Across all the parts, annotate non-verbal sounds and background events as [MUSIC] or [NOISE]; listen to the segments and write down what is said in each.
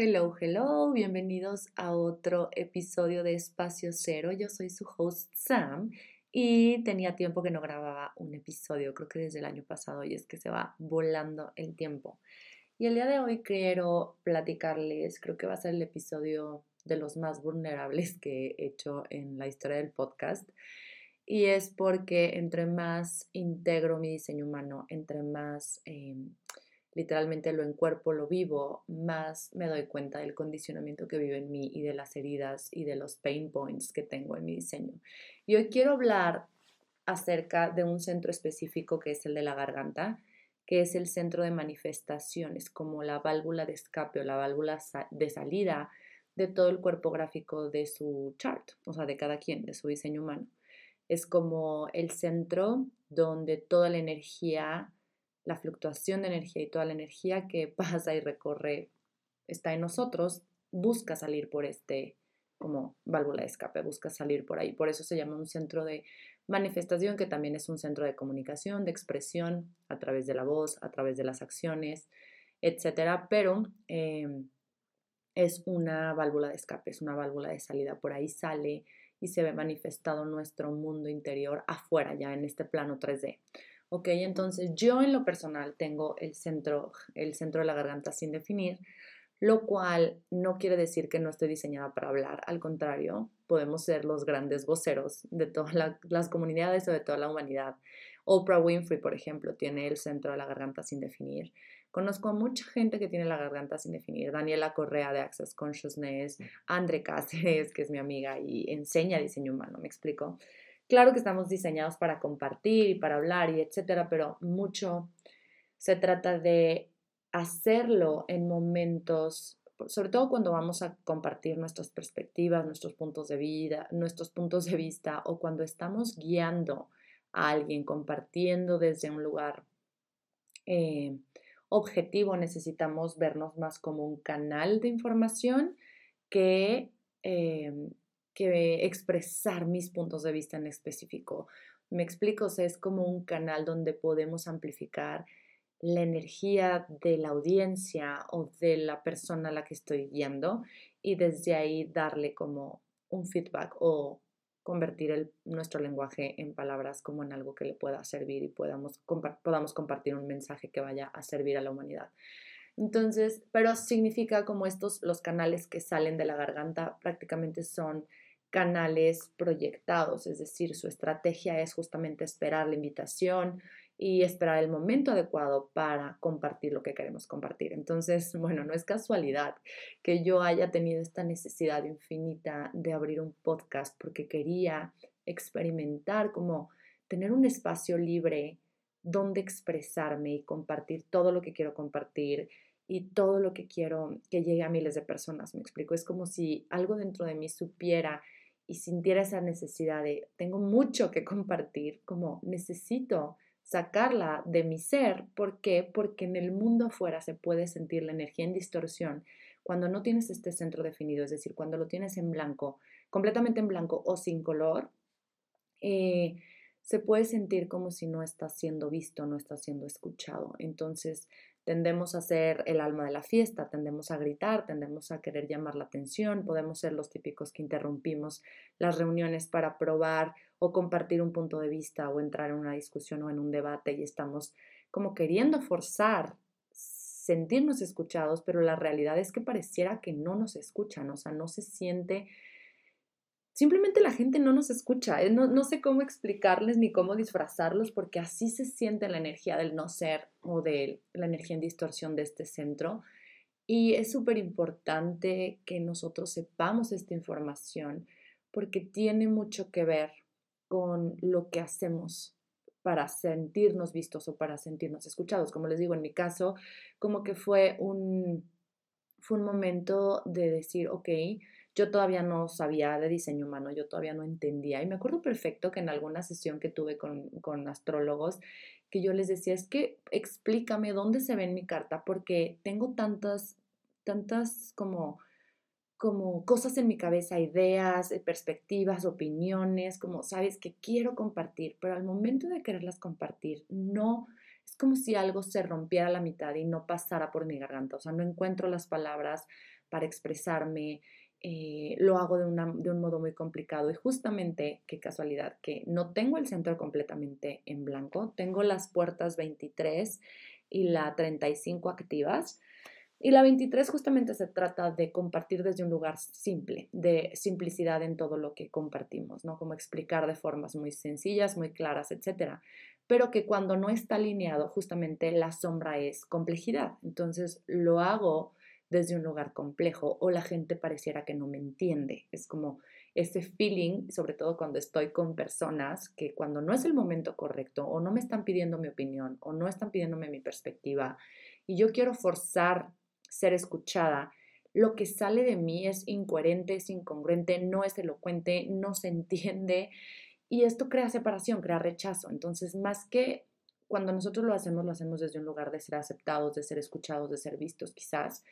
Hello, hello, bienvenidos a otro episodio de Espacio Cero. Yo soy su host Sam y tenía tiempo que no grababa un episodio, creo que desde el año pasado y es que se va volando el tiempo. Y el día de hoy quiero platicarles, creo que va a ser el episodio de los más vulnerables que he hecho en la historia del podcast. Y es porque entre más integro mi diseño humano, entre más... Em, literalmente lo encuerpo, lo vivo, más me doy cuenta del condicionamiento que vive en mí y de las heridas y de los pain points que tengo en mi diseño. Y hoy quiero hablar acerca de un centro específico que es el de la garganta, que es el centro de manifestaciones, como la válvula de escape o la válvula de salida de todo el cuerpo gráfico de su chart, o sea, de cada quien, de su diseño humano. Es como el centro donde toda la energía la fluctuación de energía y toda la energía que [LAUGHS] pasa y recorre está en nosotros, busca salir por este como válvula de escape, busca salir por ahí. Por eso se llama un centro de manifestación, que también es un centro de comunicación, de expresión a través de la voz, a través de las acciones, etcétera. Pero em, es una válvula de escape, es una válvula de salida. Por ahí sale y se ve manifestado nuestro mundo interior afuera, ya en este plano 3D. Ok, entonces yo en lo personal tengo el centro, el centro de la garganta sin definir, lo cual no quiere decir que no estoy diseñada para hablar, al contrario, podemos ser los grandes voceros de todas las comunidades o de toda la humanidad. Oprah Winfrey, por ejemplo, tiene el centro de la garganta sin definir. Conozco a mucha gente que tiene la garganta sin definir. Daniela Correa de Access Consciousness, Andre Cáceres, que es mi amiga y enseña diseño humano, ¿me explico? Claro que estamos diseñados para compartir y para hablar y etcétera, pero mucho se trata de hacerlo en momentos, sobre todo cuando vamos a compartir nuestras perspectivas, nuestros puntos de vida, nuestros puntos de vista o cuando estamos guiando a alguien, compartiendo desde un lugar eh, objetivo, necesitamos vernos más como un canal de información que eh, que expresar mis puntos de vista en específico. Me explico, es como un canal donde podemos amplificar la energía de la audiencia o de la persona a la que estoy guiando y desde ahí darle como un feedback o convertir nuestro lenguaje en palabras como en algo que le pueda servir y podamos, podamos compartir un mensaje que vaya a servir a la humanidad. Entonces, pero significa como estos, los canales que salen de la garganta prácticamente son canales proyectados, es decir, su estrategia es justamente esperar la invitación y esperar el momento adecuado para compartir lo que queremos compartir. Entonces, bueno, no es casualidad que yo haya tenido esta necesidad infinita de abrir un podcast porque quería experimentar como tener un espacio libre donde expresarme y compartir todo lo que quiero compartir y todo lo que quiero que llegue a miles de personas. Me explico, es como si algo dentro de mí supiera y sintiera esa necesidad de, tengo mucho que compartir, como necesito sacarla de mi ser. ¿Por qué? Porque en el mundo afuera se puede sentir la energía en distorsión cuando no tienes este centro definido, es decir, cuando lo tienes en blanco, completamente en blanco o sin color, eh, se puede sentir como si no está siendo visto, no está siendo escuchado. Entonces, tendemos a ser el alma de la fiesta, tendemos a gritar, tendemos a querer llamar la atención, podemos ser los típicos que interrumpimos las reuniones para probar o compartir un punto de vista o entrar en una discusión o en un debate y estamos como queriendo forzar sentirnos escuchados, pero la realidad es que pareciera que no nos escuchan, o sea, no se siente simplemente la gente no nos escucha. Eh, no, sé cómo explicarles ni cómo disfrazarlos porque así se siente la energía del no ser o de la energía en distorsión de este centro. Y es súper importante que nosotros sepamos esta información porque tiene mucho que ver con lo que hacemos para sentirnos vistos o para sentirnos escuchados. Como les digo, en mi caso, como que fue un, fue un momento de decir, ok, yo todavía no sabía de diseño humano, yo todavía no entendía. Y me acuerdo perfecto que en alguna sesión que tuve con, con astrólogos, que yo les decía, es que explícame dónde se ve en mi carta, porque tengo tantas, tantas como como cosas en mi cabeza, ideas, eh, perspectivas, opiniones, como sabes que quiero compartir, pero al momento de quererlas compartir, no, es como si algo se rompiera a la mitad y no pasara por mi garganta, o sea, no encuentro las palabras, para expresarme, eh, lo hago de, de, un modo muy complicado y justamente, qué casualidad, que no tengo el centro completamente en blanco, tengo las puertas 23 y la 35 activas. Y la 23 justamente se trata de compartir desde un lugar simple, de simplicidad en todo lo que compartimos, ¿no? Como explicar de formas muy sencillas, muy claras, etcétera. Pero que cuando no está alineado, justamente la sombra es complejidad. Entonces lo hago desde un lugar complejo o la gente pareciera que no me entiende. Es como ese feeling, sobre todo cuando estoy con personas que cuando no es el momento correcto o no me están pidiendo mi opinión o no están pidiéndome mi perspectiva y yo quiero forzar ser escuchada, lo que sale de mí es incoherente, es incongruente, no es elocuente, no se entiende y esto crea separación, crea rechazo. Entonces, más que cuando nosotros lo hacemos, lo hacemos desde un lugar de ser aceptados, de ser escuchados, de ser vistos quizás,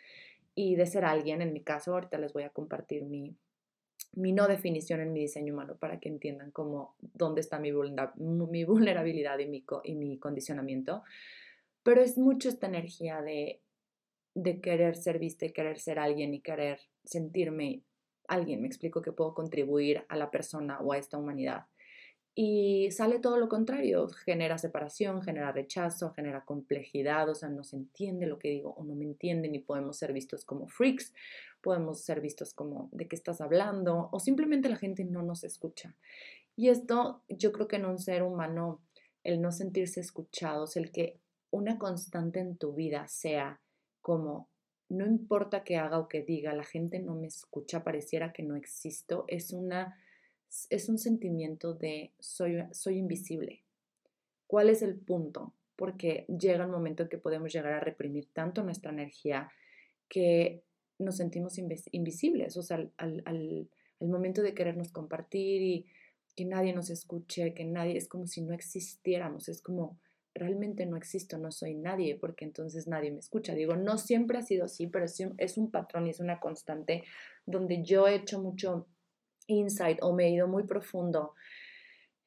y de ser alguien. En mi caso, ahorita les voy a compartir mi, mi no definición en mi diseño humano para que entiendan cómo, dónde está mi, [LAUGHS] vulnerabilidad y mi, y mi condicionamiento. Pero es mucho esta energía de, de querer ser vista y querer ser alguien y querer sentirme alguien. Me explico que puedo contribuir a la persona o a esta humanidad. Y sale todo lo contrario, genera separación, genera rechazo, genera complejidad, o sea, no se entiende lo que digo o no me entienden y podemos ser vistos como freaks, podemos ser vistos como de qué estás hablando o simplemente la gente no nos escucha. Y esto yo creo que en un ser humano, el no sentirse escuchados, el que una constante en tu vida sea como no importa qué haga o qué diga, la gente no me escucha, pareciera que no existo, es una es un sentimiento de soy, soy invisible. ¿Cuál es el punto? Porque llega un momento en que podemos llegar a reprimir tanto nuestra energía que nos sentimos invisibles, o sea, al, al, momento de querernos compartir y que nadie nos escuche, que nadie, es como si no existiéramos, es como realmente no existo, no soy nadie, porque entonces nadie me escucha. Digo, no siempre ha sido así, pero es un patrón y es una constante donde yo he hecho mucho insight o me he ido muy profundo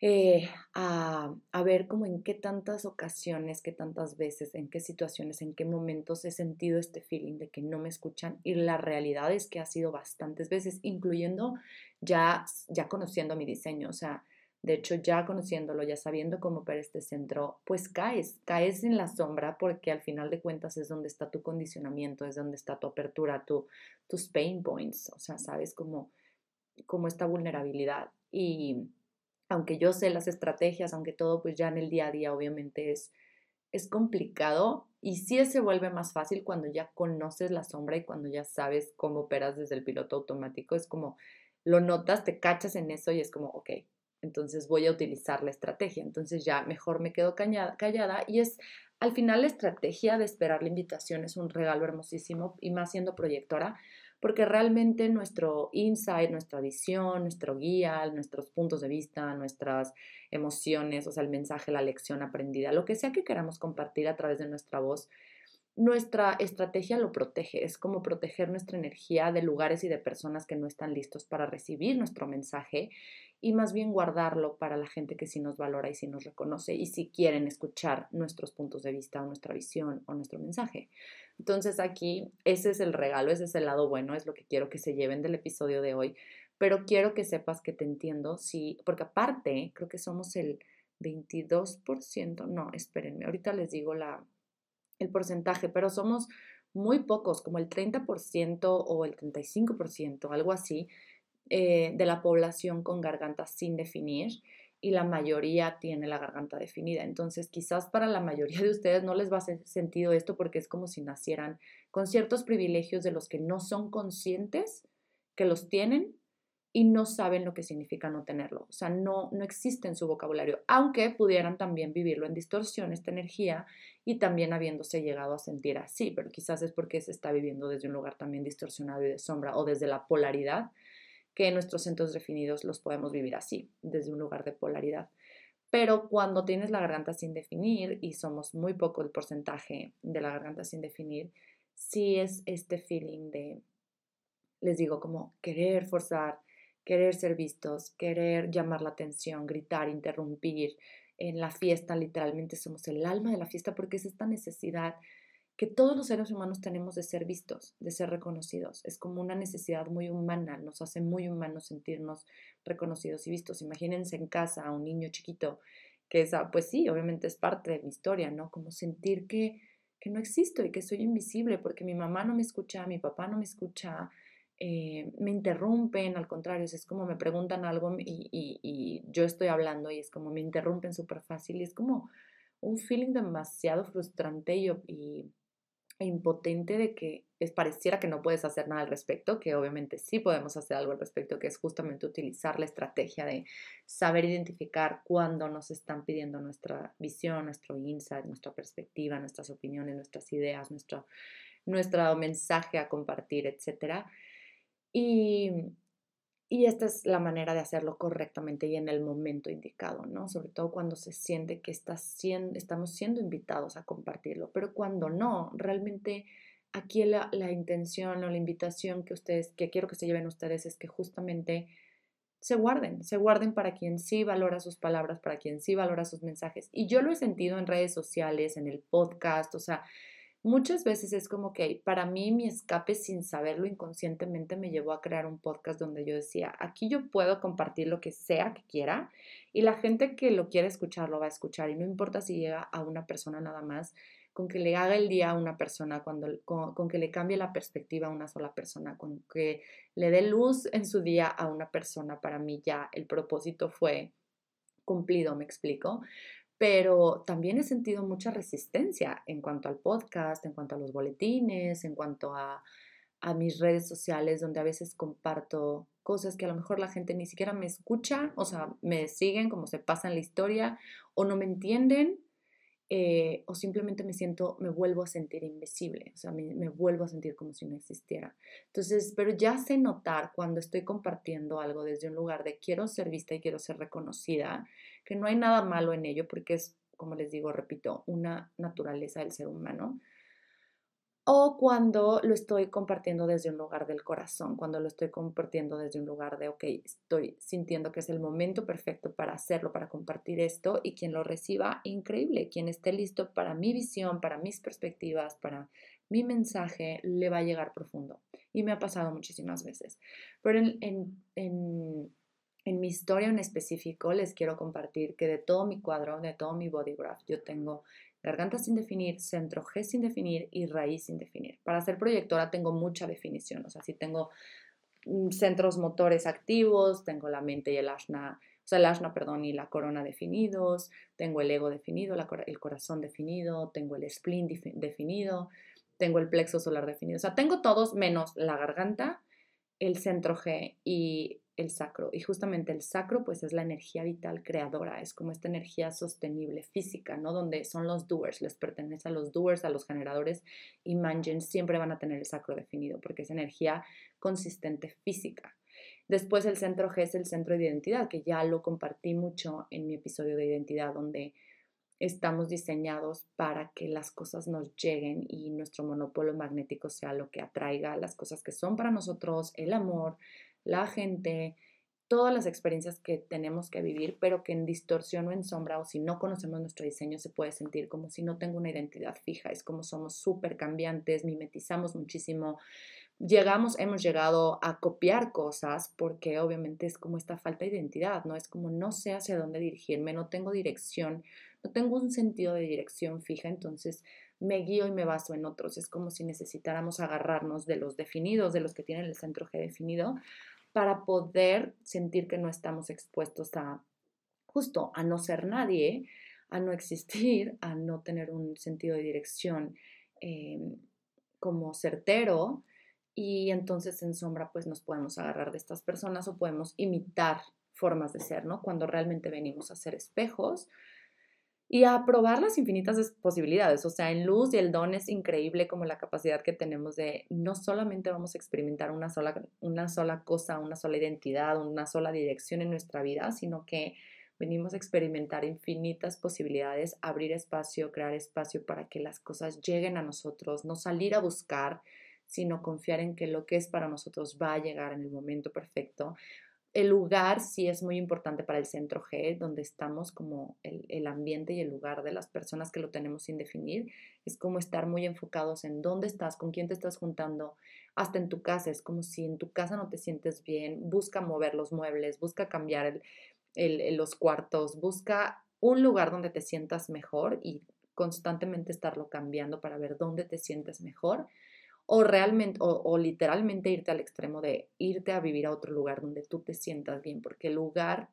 eh, a, a, ver como en qué tantas ocasiones, qué tantas veces, en qué situaciones, en qué momentos he sentido este feeling de que no me escuchan y la realidad es que ha sido bastantes veces, incluyendo ya, ya conociendo mi diseño, o sea, de hecho ya conociéndolo, ya sabiendo cómo opera este centro, pues caes, caes en la sombra porque al final de cuentas es donde está tu condicionamiento, es donde está tu apertura, tu, tus pain points, o sea, sabes cómo como esta vulnerabilidad. Y aunque yo sé las estrategias, aunque todo, pues ya en el día a día obviamente es, es complicado y sí se vuelve más fácil cuando ya conoces la sombra y cuando ya sabes cómo operas desde el piloto automático. Es como lo notas, te cachas en eso y es como, ok, entonces voy a utilizar la estrategia. Entonces ya mejor me quedo callada, callada y es al final la estrategia de esperar la invitación es un regalo hermosísimo y más siendo proyectora porque realmente nuestro insight, nuestra visión, nuestro guía, nuestros puntos de vista, nuestras emociones, o sea, el mensaje, la lección aprendida, lo que sea que queramos compartir a través de nuestra voz, nuestra estrategia lo protege, es como proteger nuestra energía de lugares y de personas que no están listos para recibir nuestro mensaje y más bien guardarlo para la gente que sí nos valora y sí nos reconoce y si quieren escuchar nuestros puntos de vista o nuestra visión o nuestro mensaje. Entonces aquí ese es el regalo, ese es el lado bueno, es lo que quiero que se lleven del episodio de hoy, pero quiero que sepas que te entiendo, sí, porque aparte creo que somos el 22%, no, espérenme, ahorita les digo la, el porcentaje, pero somos muy pocos, como el 30% o el 35%, algo así, eh, de la población con garganta sin definir y la mayoría tiene la garganta definida. Entonces, quizás para la mayoría de ustedes no les va a hacer sentido esto porque es como si nacieran con ciertos privilegios de los que no son conscientes que los tienen y no saben lo que significa no tenerlo. O sea, no, no existe en su vocabulario, aunque pudieran también vivirlo en distorsión, esta energía, y también habiéndose llegado a sentir así, pero quizás es porque se está viviendo desde un lugar también distorsionado y de sombra o desde la polaridad que nuestros centros definidos los podemos vivir así, desde un lugar de polaridad. Pero cuando tienes la garganta sin definir, y somos muy poco el porcentaje de la garganta sin definir, sí es este feeling de, les digo, como querer forzar, querer ser vistos, querer llamar la atención, gritar, interrumpir. En la fiesta literalmente somos el alma de la fiesta porque es esta necesidad que todos los seres humanos tenemos de ser vistos, de ser reconocidos. Es como una necesidad muy humana, nos hace muy humanos sentirnos reconocidos y vistos. Imagínense en casa a un niño chiquito, que esa, pues sí, obviamente es parte de mi historia, ¿no? Como sentir que, que no existo y que soy invisible porque mi mamá no me escucha, mi papá no me escucha, eh, me interrumpen, al contrario, es como me preguntan algo y, y yo estoy hablando y es como me interrumpen súper fácil y es como un feeling demasiado frustrante y, y impotente de que es, pareciera que no puedes hacer nada al respecto, que obviamente sí podemos hacer algo al respecto, que es justamente utilizar la estrategia de saber identificar cuándo nos están pidiendo nuestra visión, nuestro insight, nuestra perspectiva, nuestras opiniones, nuestras ideas, nuestro, nuestro mensaje a compartir, etc. Y, y esta es la manera de hacerlo correctamente y en el momento indicado, ¿no? Sobre todo cuando se siente que estamos siendo invitados a compartirlo, pero cuando no, realmente aquí la, la, intención o la invitación que ustedes, que quiero que se lleven ustedes es que justamente se guarden, se guarden para quien sí valora sus palabras, para quien sí valora sus mensajes. Y yo lo he sentido en redes sociales, en el podcast, o sea, Muchas veces es como que para mí mi escape sin saberlo inconscientemente me llevó a crear un podcast donde yo decía, aquí yo puedo compartir lo que sea que quiera y la gente que lo quiere escuchar lo va a escuchar y no importa si llega a una persona nada más, con que le haga el día a una persona, cuando, con, que le cambie la perspectiva a una sola persona, con que le dé luz en su día a una persona, para mí ya el propósito fue cumplido, me explico pero también he sentido mucha resistencia en cuanto al podcast, en cuanto a los boletines, en cuanto a, mis redes sociales, donde a veces comparto cosas que a lo mejor la gente ni siquiera me escucha, o sea, me siguen como se pasa en la historia, o no me entienden, eh, o simplemente me siento, me vuelvo a sentir invisible, o sea, me, me, vuelvo a sentir como si no existiera. Entonces, pero ya sé notar cuando estoy compartiendo algo desde un lugar de quiero ser vista y quiero ser reconocida, que no hay nada malo en ello porque es, como les digo, repito, una naturaleza del ser humano. O cuando lo estoy compartiendo desde un lugar del corazón, cuando lo estoy compartiendo desde un lugar de, ok, estoy sintiendo que es el momento perfecto para hacerlo, para compartir esto y quien lo reciba, increíble, quien esté listo para mi visión, para mis perspectivas, para mi mensaje, le va a llegar profundo. Y me ha pasado muchísimas veces. Pero en, mi historia en específico les quiero compartir que de todo mi cuadro, de todo mi body graph, yo tengo garganta sin definir, centro G sin definir y raíz sin definir. Para ser proyectora tengo mucha definición, o sea, si tengo mm, centros motores activos, tengo la mente y el ashna, o sea, el ashna, perdón, y la corona definidos, tengo el ego definido, el corazón definido, tengo el spleen definido, tengo el plexo solar definido, o sea, tengo todos menos la garganta, el centro G y el sacro. Y justamente el sacro pues es la energía vital creadora, es como esta energía sostenible física, ¿no? Donde son los doers, les pertenece a los doers, a los generadores y mangen siempre van a tener el sacro definido porque es energía consistente física. Después el centro G es el centro de identidad, que ya lo compartí mucho en mi episodio de identidad, donde estamos diseñados para que las cosas nos lleguen y nuestro monopolo magnético sea lo que atraiga las cosas que son para nosotros, el amor, la gente, todas las experiencias que tenemos que vivir, pero que en distorsión o en sombra o si no conocemos nuestro diseño se puede sentir como si no tengo una identidad fija, es como somos súper cambiantes, mimetizamos muchísimo, llegamos, hemos llegado a copiar cosas porque obviamente es como esta falta de identidad, ¿no? Es como no sé hacia dónde dirigirme, no tengo dirección, no tengo un sentido de dirección fija, entonces me guío y me baso en otros. Es como si necesitáramos agarrarnos de los definidos, de los que tienen el centro G definido, para poder sentir que no estamos expuestos a justo a no ser nadie, a no existir, a no tener un sentido de dirección em, como certero. Y entonces en sombra pues nos podemos agarrar de estas personas o podemos imitar formas de ser, ¿no? Cuando realmente venimos a ser espejos y a probar las infinitas posibilidades. O sea, en luz y el don es increíble como la capacidad que tenemos de no solamente vamos a experimentar una sola, una sola cosa, una sola identidad, una sola dirección en nuestra vida, sino que venimos a experimentar infinitas posibilidades, abrir espacio, crear espacio para que las cosas lleguen a nosotros, no salir a buscar, sino confiar en que lo que es para nosotros va a llegar en el momento perfecto el lugar sí es muy importante para el centro G, donde estamos como el, el, ambiente y el lugar de las personas que lo tenemos sin definir. Es como estar muy enfocados en dónde estás, con quién te estás juntando, hasta en tu casa. Es como si en tu casa no te sientes bien, busca mover los muebles, busca cambiar el, los cuartos, busca un lugar donde te sientas mejor y constantemente estarlo cambiando para ver dónde te sientes mejor o realmente o, literalmente irte al extremo de irte a vivir a otro lugar donde tú te sientas bien, porque el lugar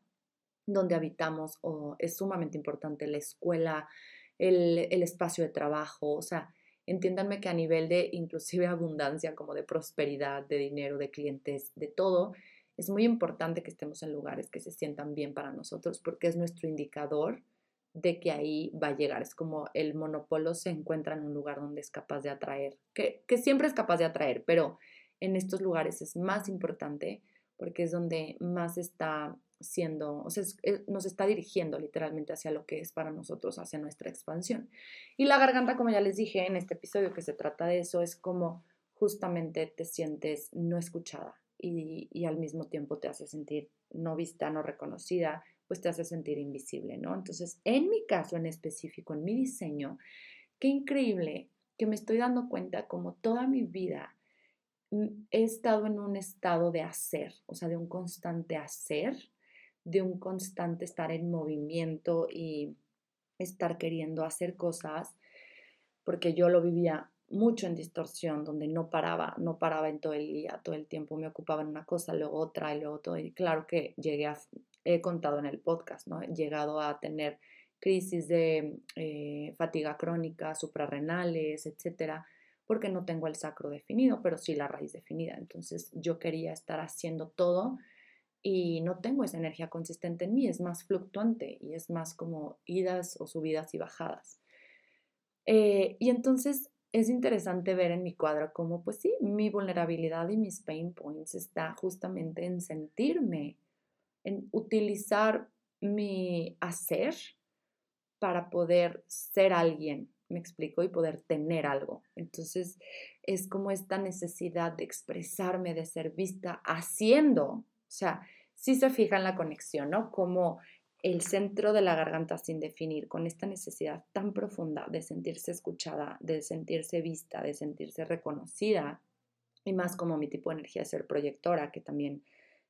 donde habitamos es sumamente importante, la escuela, el, el, espacio de trabajo, o sea, entiéndanme que a nivel de inclusive [LAUGHS] abundancia, como de prosperidad, de dinero, de clientes, de todo, es muy importante que estemos en lugares que se sientan bien para nosotros porque es nuestro indicador de que ahí va a llegar. Es como el monopolo se encuentra en un lugar donde es capaz de atraer, que, siempre es capaz de atraer, pero en estos lugares es más importante porque es donde más está siendo, o sea, nos está dirigiendo literalmente hacia lo que es para nosotros, hacia nuestra expansión. Y la garganta, como ya les dije en este episodio que se trata de eso, es como justamente te sientes no escuchada y, y al mismo tiempo te hace sentir no vista, no reconocida, pues te hace sentir invisible, ¿no? Entonces, en mi caso en específico, en mi diseño, qué increíble que me estoy dando cuenta como toda mi vida mm, he estado en un estado de hacer, o sea, de un constante hacer, de un constante estar en movimiento y estar queriendo hacer cosas, porque yo lo vivía mucho en distorsión, donde no paraba, no paraba en todo el día, todo el tiempo me ocupaba en una cosa, luego otra y luego todo. Y claro que llegué a, he contado en el podcast. He llegado a tener crisis de eh, fatiga crónica, suprarrenales, etcétera, porque no tengo el sacro definido, pero sí la raíz definida. Entonces yo quería estar haciendo todo y no tengo esa energía consistente en mí, es más fluctuante y es más como idas o subidas y bajadas. Eh, y entonces es interesante ver en mi cuadro cómo, pues sí, mi vulnerabilidad y mis pain points está justamente en sentirme en utilizar mi hacer para poder ser alguien, me explico, y poder tener algo. Entonces, es como esta necesidad de expresarme, de ser vista haciendo. O sea, si se fija en la conexión, ¿no? Como el centro de la garganta sin definir, con esta necesidad tan profunda de sentirse escuchada, de sentirse vista, de sentirse reconocida, y más como mi tipo de energía de ser proyectora, que también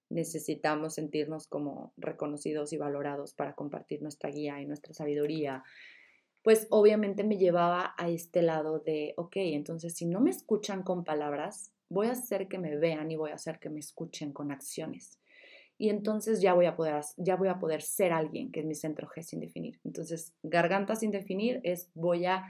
necesitamos sentirnos como reconocidos y valorados para compartir nuestra guía y nuestra sabiduría, pues obviamente me llevaba a este lado de, ok, entonces si no me escuchan con palabras, voy a hacer que me vean y voy a hacer que me escuchen con acciones. Y entonces ya voy a poder, ya voy a poder ser alguien, que es mi centro G sin definir. Entonces, garganta sin definir es voy a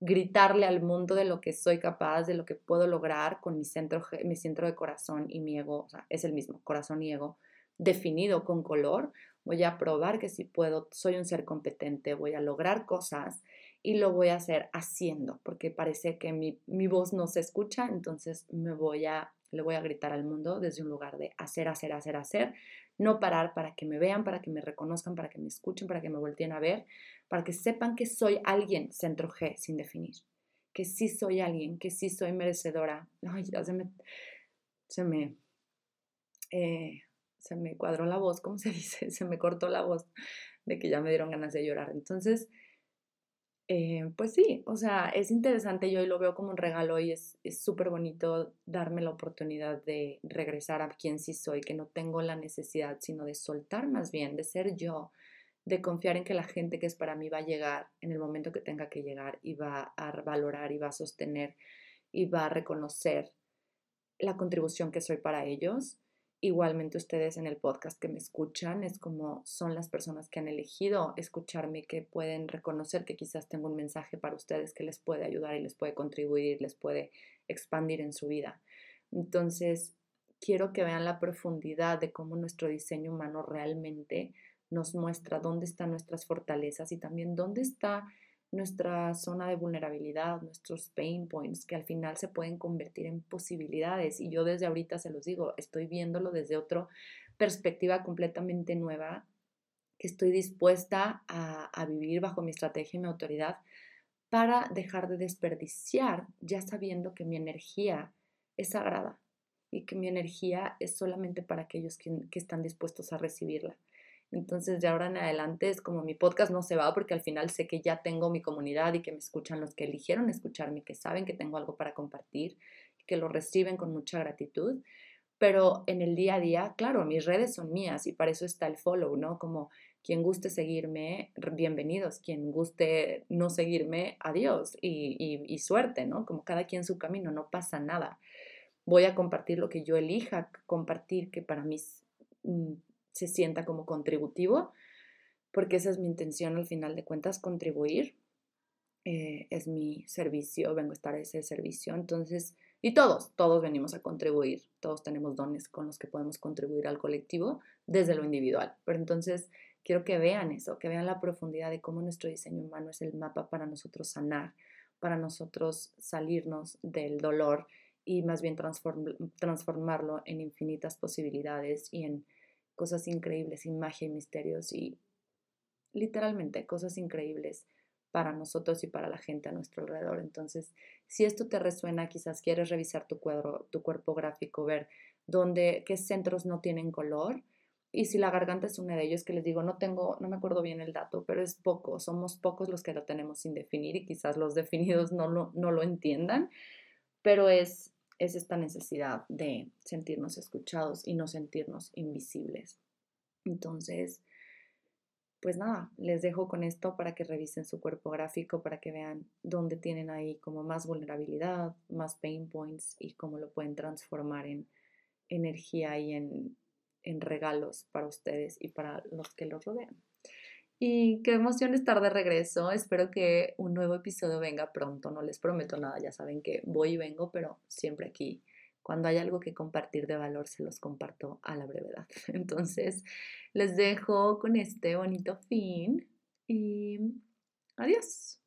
gritarle al mundo de lo que soy capaz, de lo que puedo lograr con mi centro, mi centro de corazón y mi ego, es el mismo, corazón y ego, definido con color, voy a probar que si puedo, soy un ser competente, voy a lograr cosas y lo voy a hacer haciendo, porque parece que mi, mi voz no se escucha, entonces me voy a, le voy a gritar al mundo desde un lugar de hacer, hacer, hacer, hacer, no parar para que me vean, para que me reconozcan, para que me escuchen, para que me volteen a ver, para que sepan que soy alguien, centro G, sin definir, que sí soy alguien, que sí soy merecedora. Ay, ya se me, se me, eh, se me cuadró la voz, ¿cómo se [LAUGHS] dice? Se me cortó la voz de que ya me dieron ganas de llorar. Entonces, eh, pues sí, o sea, es interesante, yo lo veo como un regalo y es súper bonito darme la oportunidad de regresar a quien sí soy, que no tengo la necesidad, sino de soltar más bien, de ser yo, de confiar en que la gente que es para mí va a llegar en el momento que tenga que llegar y va a valorar y va a sostener y va a reconocer la contribución que soy para ellos Igualmente ustedes en el podcast que me escuchan es como son las personas que han elegido escucharme, que pueden reconocer que quizás tengo un mensaje para ustedes que les puede ayudar y les puede contribuir, les puede expandir en su vida. Entonces, quiero que vean la profundidad de cómo nuestro diseño humano realmente nos muestra dónde están nuestras fortalezas y también dónde está nuestra zona de vulnerabilidad, nuestros pain points, que al final se pueden convertir en posibilidades. Y yo desde ahorita se los digo, estoy viéndolo desde otra perspectiva completamente nueva, que estoy dispuesta a, vivir bajo mi estrategia y mi autoridad para dejar de desperdiciar, ya sabiendo que mi energía es sagrada y que mi energía es solamente para aquellos que, que están dispuestos a recibirla. Entonces, de ahora en adelante es como mi podcast no se va porque al final sé que ya tengo mi comunidad y que me escuchan los que eligieron escucharme, que saben que tengo algo para compartir, que lo reciben con mucha gratitud. Pero en el día a día, claro, mis redes son mías y para eso está el follow, ¿no? Como quien guste seguirme, bienvenidos. Quien guste no seguirme, adiós y, y suerte, ¿no? Como cada quien su camino, no pasa nada. Voy a compartir lo que yo elija compartir, que para mí mm, se sienta como contributivo, porque esa es mi intención al final de cuentas, contribuir. Eh, es mi servicio, vengo a estar a ese servicio. Entonces, y todos, todos venimos a contribuir, todos tenemos dones con los que podemos contribuir al colectivo desde lo individual. Pero entonces, quiero que vean eso, que vean la profundidad de cómo nuestro diseño humano es el mapa para nosotros sanar, para nosotros salirnos del dolor y más bien transformarlo en infinitas posibilidades y en cosas increíbles y magia y misterios y literalmente cosas increíbles para nosotros y para la gente a nuestro alrededor. Entonces, si esto te resuena, quizás quieres revisar tu cuadro, tu cuerpo gráfico, ver dónde, qué centros no tienen color. Y si la garganta es uno de ellos, que les digo, no tengo, no me acuerdo bien el dato, pero es poco, somos pocos los que lo tenemos sin definir y quizás los [LAUGHS] definidos no lo, no lo entiendan, pero es es esta necesidad de sentirnos escuchados y no sentirnos invisibles. Entonces, pues nada, les dejo con esto para que revisen su cuerpo gráfico, para que vean dónde tienen ahí como más vulnerabilidad, más pain points y cómo lo pueden transformar en energía y en, en regalos para ustedes y para los que los rodean. Y qué emoción estar de regreso. Espero que un nuevo episodio venga pronto. No les prometo nada, ya saben que voy y vengo, pero siempre aquí. Cuando hay algo que compartir de valor, se los comparto a la brevedad. [LAUGHS] Entonces, les dejo con este bonito fin y adiós.